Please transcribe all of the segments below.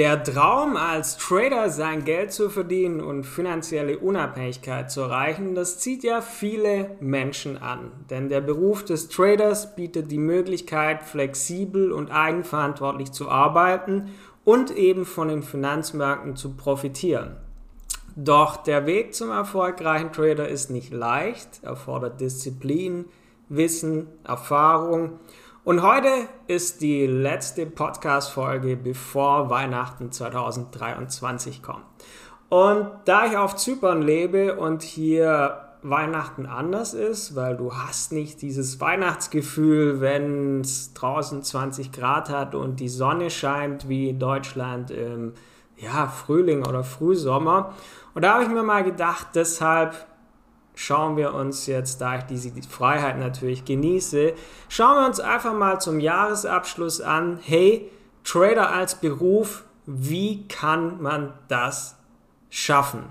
Der Traum als Trader sein Geld zu verdienen und finanzielle Unabhängigkeit zu erreichen, das zieht ja viele Menschen an. Denn der Beruf des Traders bietet die Möglichkeit, flexibel und eigenverantwortlich zu arbeiten und eben von den Finanzmärkten zu profitieren. Doch der Weg zum erfolgreichen Trader ist nicht leicht, erfordert Disziplin, Wissen, Erfahrung und heute ist die letzte Podcast-Folge, bevor Weihnachten 2023 kommt. Und da ich auf Zypern lebe und hier Weihnachten anders ist, weil du hast nicht dieses Weihnachtsgefühl, wenn es draußen 20 Grad hat und die Sonne scheint wie in Deutschland im ja, Frühling oder Frühsommer. Und da habe ich mir mal gedacht, deshalb schauen wir uns jetzt, da ich diese Freiheit natürlich genieße, schauen wir uns einfach mal zum Jahresabschluss an, hey, Trader als Beruf, wie kann man das schaffen?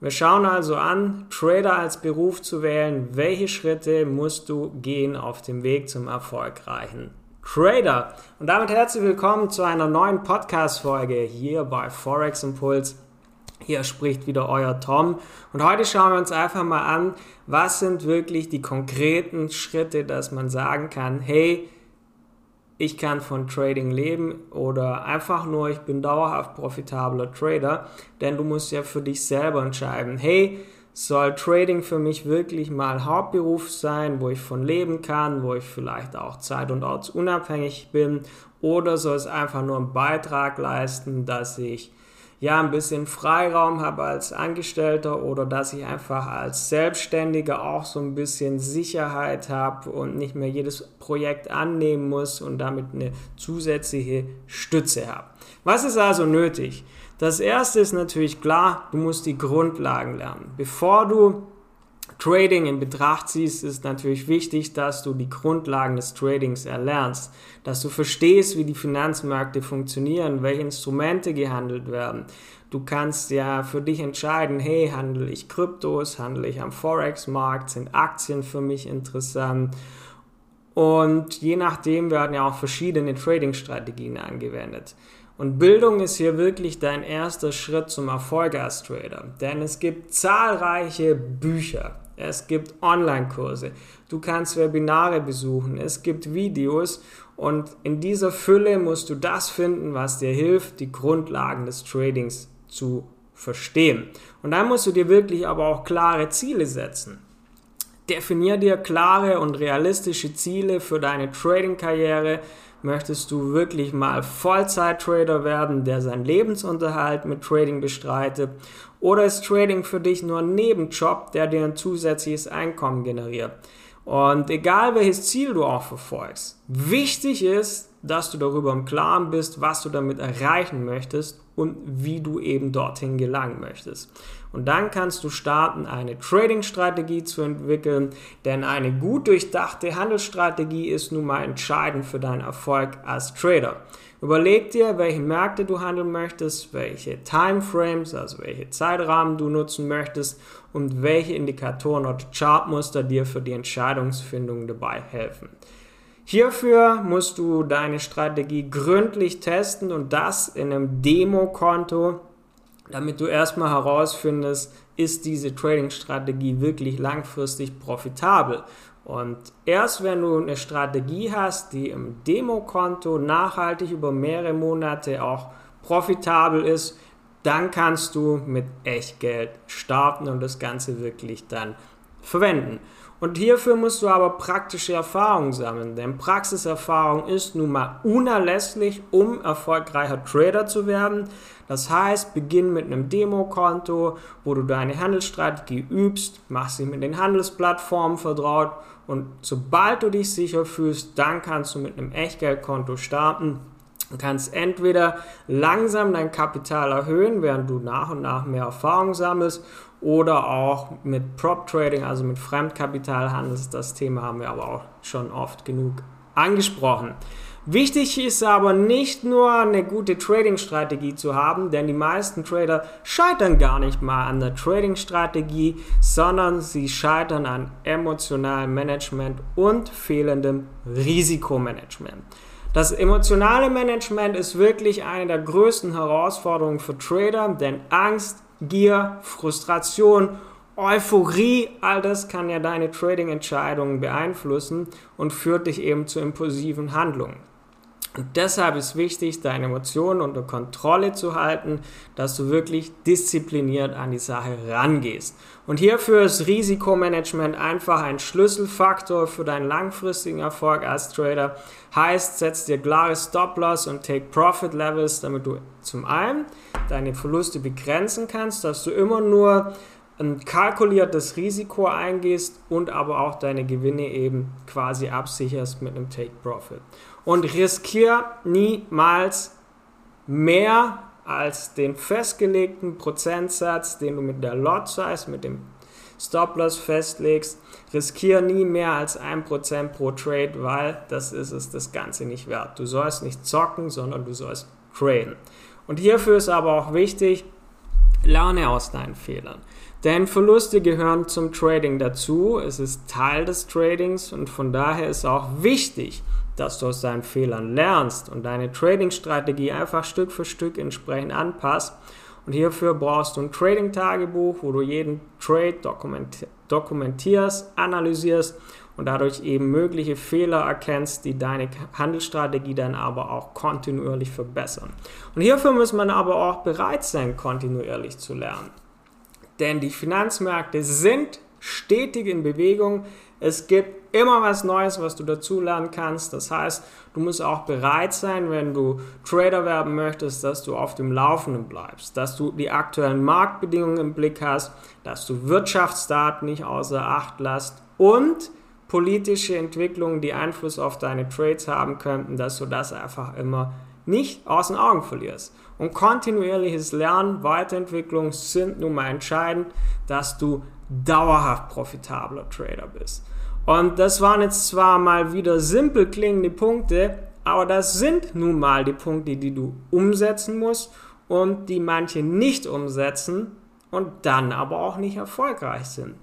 Wir schauen also an, Trader als Beruf zu wählen, welche Schritte musst du gehen auf dem Weg zum erfolgreichen Trader. Und damit herzlich willkommen zu einer neuen Podcast-Folge hier bei Forex Impuls hier spricht wieder euer Tom. Und heute schauen wir uns einfach mal an, was sind wirklich die konkreten Schritte, dass man sagen kann, hey, ich kann von Trading leben oder einfach nur, ich bin dauerhaft profitabler Trader, denn du musst ja für dich selber entscheiden, hey, soll Trading für mich wirklich mal Hauptberuf sein, wo ich von leben kann, wo ich vielleicht auch zeit- und ortsunabhängig bin, oder soll es einfach nur einen Beitrag leisten, dass ich ja ein bisschen Freiraum habe als Angestellter oder dass ich einfach als Selbstständiger auch so ein bisschen Sicherheit habe und nicht mehr jedes Projekt annehmen muss und damit eine zusätzliche Stütze habe. Was ist also nötig? Das erste ist natürlich klar, du musst die Grundlagen lernen. Bevor du Trading in Betracht ziehst, ist natürlich wichtig, dass du die Grundlagen des Tradings erlernst, dass du verstehst, wie die Finanzmärkte funktionieren, welche Instrumente gehandelt werden. Du kannst ja für dich entscheiden, hey, handle ich Kryptos, handle ich am Forex-Markt, sind Aktien für mich interessant? Und je nachdem werden ja auch verschiedene Trading-Strategien angewendet. Und Bildung ist hier wirklich dein erster Schritt zum Erfolg als Trader. Denn es gibt zahlreiche Bücher, es gibt Online-Kurse, du kannst Webinare besuchen, es gibt Videos und in dieser Fülle musst du das finden, was dir hilft, die Grundlagen des Tradings zu verstehen. Und dann musst du dir wirklich aber auch klare Ziele setzen. Definier dir klare und realistische Ziele für deine Trading-Karriere. Möchtest du wirklich mal Vollzeit-Trader werden, der seinen Lebensunterhalt mit Trading bestreitet? Oder ist Trading für dich nur ein Nebenjob, der dir ein zusätzliches Einkommen generiert? Und egal welches Ziel du auch verfolgst, wichtig ist, dass du darüber im Klaren bist, was du damit erreichen möchtest und wie du eben dorthin gelangen möchtest. Und dann kannst du starten, eine Trading-Strategie zu entwickeln, denn eine gut durchdachte Handelsstrategie ist nun mal entscheidend für deinen Erfolg als Trader. Überleg dir, welche Märkte du handeln möchtest, welche Timeframes, also welche Zeitrahmen du nutzen möchtest und welche Indikatoren oder Chartmuster dir für die Entscheidungsfindung dabei helfen. Hierfür musst du deine Strategie gründlich testen und das in einem Demokonto, damit du erstmal herausfindest, ist diese Trading-Strategie wirklich langfristig profitabel. Und erst wenn du eine Strategie hast, die im Demokonto nachhaltig über mehrere Monate auch profitabel ist, dann kannst du mit Echtgeld starten und das Ganze wirklich dann verwenden. Und hierfür musst du aber praktische Erfahrung sammeln, denn Praxiserfahrung ist nun mal unerlässlich, um erfolgreicher Trader zu werden. Das heißt, beginn mit einem Demokonto, wo du deine Handelsstrategie übst, machst dich mit den Handelsplattformen vertraut und sobald du dich sicher fühlst, dann kannst du mit einem Echtgeldkonto starten. Du kannst entweder langsam dein Kapital erhöhen, während du nach und nach mehr Erfahrung sammelst, oder auch mit Prop Trading, also mit Fremdkapital handelst. Das Thema haben wir aber auch schon oft genug angesprochen. Wichtig ist aber nicht nur eine gute Trading-Strategie zu haben, denn die meisten Trader scheitern gar nicht mal an der Trading-Strategie, sondern sie scheitern an emotionalem Management und fehlendem Risikomanagement. Das emotionale Management ist wirklich eine der größten Herausforderungen für Trader, denn Angst, Gier, Frustration, Euphorie, all das kann ja deine Trading-Entscheidungen beeinflussen und führt dich eben zu impulsiven Handlungen. Und deshalb ist wichtig, deine Emotionen unter Kontrolle zu halten, dass du wirklich diszipliniert an die Sache rangehst. Und hierfür ist Risikomanagement einfach ein Schlüsselfaktor für deinen langfristigen Erfolg als Trader. Heißt, setz dir klare Stop-Loss und Take-Profit-Levels, damit du zum einen deine Verluste begrenzen kannst, dass du immer nur ein kalkuliertes Risiko eingehst und aber auch deine Gewinne eben quasi absicherst mit einem Take-Profit und riskiere niemals mehr als den festgelegten Prozentsatz, den du mit der Lot Size, mit dem Stop-Loss festlegst. Riskiere nie mehr als 1% pro Trade, weil das ist es das Ganze nicht wert. Du sollst nicht zocken, sondern du sollst traden. Und hierfür ist aber auch wichtig, lerne aus deinen Fehlern. Denn Verluste gehören zum Trading dazu. Es ist Teil des Tradings und von daher ist auch wichtig, dass du aus deinen Fehlern lernst und deine Trading-Strategie einfach Stück für Stück entsprechend anpasst. Und hierfür brauchst du ein Trading-Tagebuch, wo du jeden Trade dokumentierst, analysierst und dadurch eben mögliche Fehler erkennst, die deine Handelsstrategie dann aber auch kontinuierlich verbessern. Und hierfür muss man aber auch bereit sein, kontinuierlich zu lernen. Denn die Finanzmärkte sind stetig in Bewegung. Es gibt immer was Neues, was du dazulernen kannst. Das heißt, du musst auch bereit sein, wenn du Trader werden möchtest, dass du auf dem Laufenden bleibst, dass du die aktuellen Marktbedingungen im Blick hast, dass du Wirtschaftsdaten nicht außer Acht lässt und politische Entwicklungen, die Einfluss auf deine Trades haben könnten, dass du das einfach immer nicht aus den Augen verlierst. Und kontinuierliches Lernen, Weiterentwicklung sind nun mal entscheidend, dass du dauerhaft profitabler Trader bist. Und das waren jetzt zwar mal wieder simpel klingende Punkte, aber das sind nun mal die Punkte, die du umsetzen musst und die manche nicht umsetzen und dann aber auch nicht erfolgreich sind.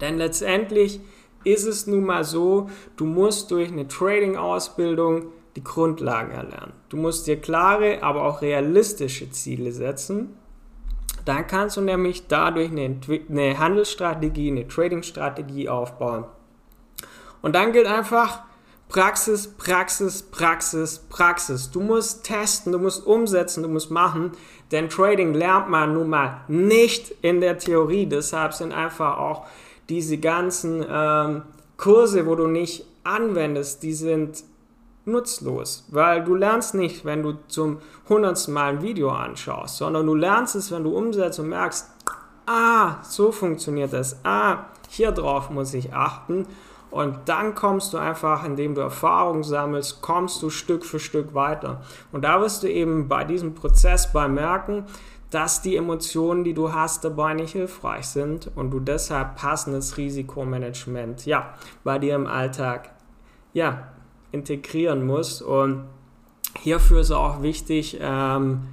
Denn letztendlich ist es nun mal so, du musst durch eine Trading-Ausbildung die Grundlagen erlernen. Du musst dir klare, aber auch realistische Ziele setzen dann kannst du nämlich dadurch eine, eine Handelsstrategie, eine Trading-Strategie aufbauen. Und dann gilt einfach Praxis, Praxis, Praxis, Praxis. Du musst testen, du musst umsetzen, du musst machen, denn Trading lernt man nun mal nicht in der Theorie. Deshalb sind einfach auch diese ganzen ähm, Kurse, wo du nicht anwendest, die sind nutzlos, weil du lernst nicht, wenn du zum hundertsten Mal ein Video anschaust, sondern du lernst es, wenn du umsetzt und merkst, ah, so funktioniert das, ah, hier drauf muss ich achten. Und dann kommst du einfach, indem du Erfahrung sammelst, kommst du Stück für Stück weiter. Und da wirst du eben bei diesem Prozess bemerken, dass die Emotionen, die du hast, dabei nicht hilfreich sind und du deshalb passendes Risikomanagement, ja, bei dir im Alltag, ja, integrieren muss. Und hierfür ist auch wichtig, ähm,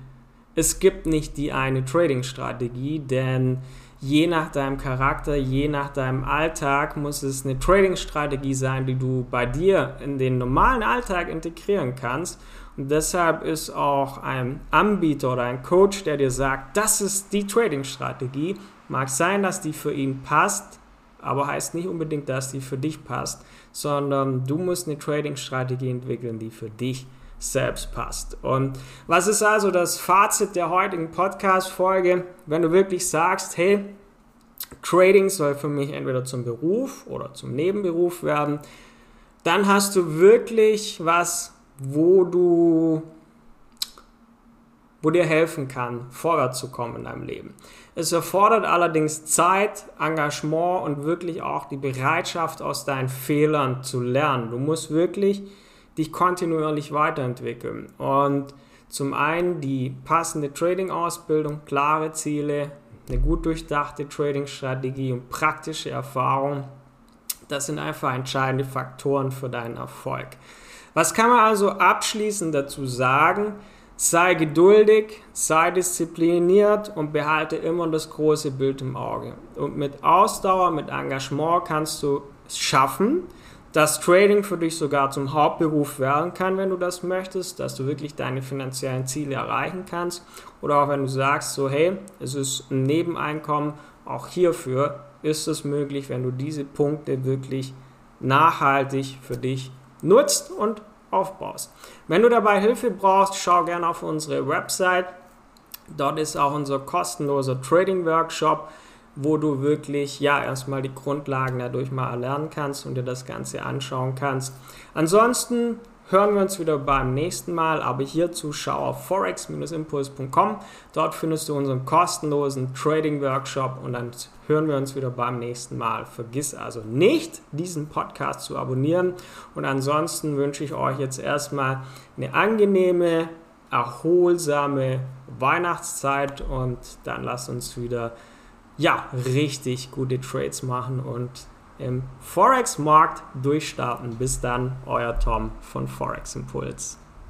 es gibt nicht die eine Trading-Strategie, denn je nach deinem Charakter, je nach deinem Alltag muss es eine Trading-Strategie sein, die du bei dir in den normalen Alltag integrieren kannst. Und deshalb ist auch ein Anbieter oder ein Coach, der dir sagt, das ist die Trading-Strategie, mag sein, dass die für ihn passt, aber heißt nicht unbedingt, dass die für dich passt, sondern du musst eine Trading-Strategie entwickeln, die für dich selbst passt. Und was ist also das Fazit der heutigen Podcast-Folge? Wenn du wirklich sagst, hey, Trading soll für mich entweder zum Beruf oder zum Nebenberuf werden, dann hast du wirklich was, wo du wo dir helfen kann, vorwärts zu kommen in deinem Leben. Es erfordert allerdings Zeit, Engagement und wirklich auch die Bereitschaft, aus deinen Fehlern zu lernen. Du musst wirklich dich kontinuierlich weiterentwickeln. Und zum einen die passende Trading-Ausbildung, klare Ziele, eine gut durchdachte Trading-Strategie und praktische Erfahrung. Das sind einfach entscheidende Faktoren für deinen Erfolg. Was kann man also abschließend dazu sagen? Sei geduldig, sei diszipliniert und behalte immer das große Bild im Auge. Und mit Ausdauer, mit Engagement kannst du es schaffen, dass Trading für dich sogar zum Hauptberuf werden kann, wenn du das möchtest, dass du wirklich deine finanziellen Ziele erreichen kannst. Oder auch wenn du sagst, so hey, es ist ein Nebeneinkommen, auch hierfür ist es möglich, wenn du diese Punkte wirklich nachhaltig für dich nutzt und aufbaust. Wenn du dabei Hilfe brauchst, schau gerne auf unsere Website. Dort ist auch unser kostenloser Trading Workshop wo du wirklich ja erstmal die Grundlagen dadurch mal erlernen kannst und dir das Ganze anschauen kannst. Ansonsten hören wir uns wieder beim nächsten Mal, aber hierzu schau auf forex-impuls.com. Dort findest du unseren kostenlosen Trading Workshop und dann hören wir uns wieder beim nächsten Mal. Vergiss also nicht, diesen Podcast zu abonnieren und ansonsten wünsche ich euch jetzt erstmal eine angenehme, erholsame Weihnachtszeit und dann lasst uns wieder ja, richtig gute Trades machen und im Forex-Markt durchstarten. Bis dann, euer Tom von Forex Impuls.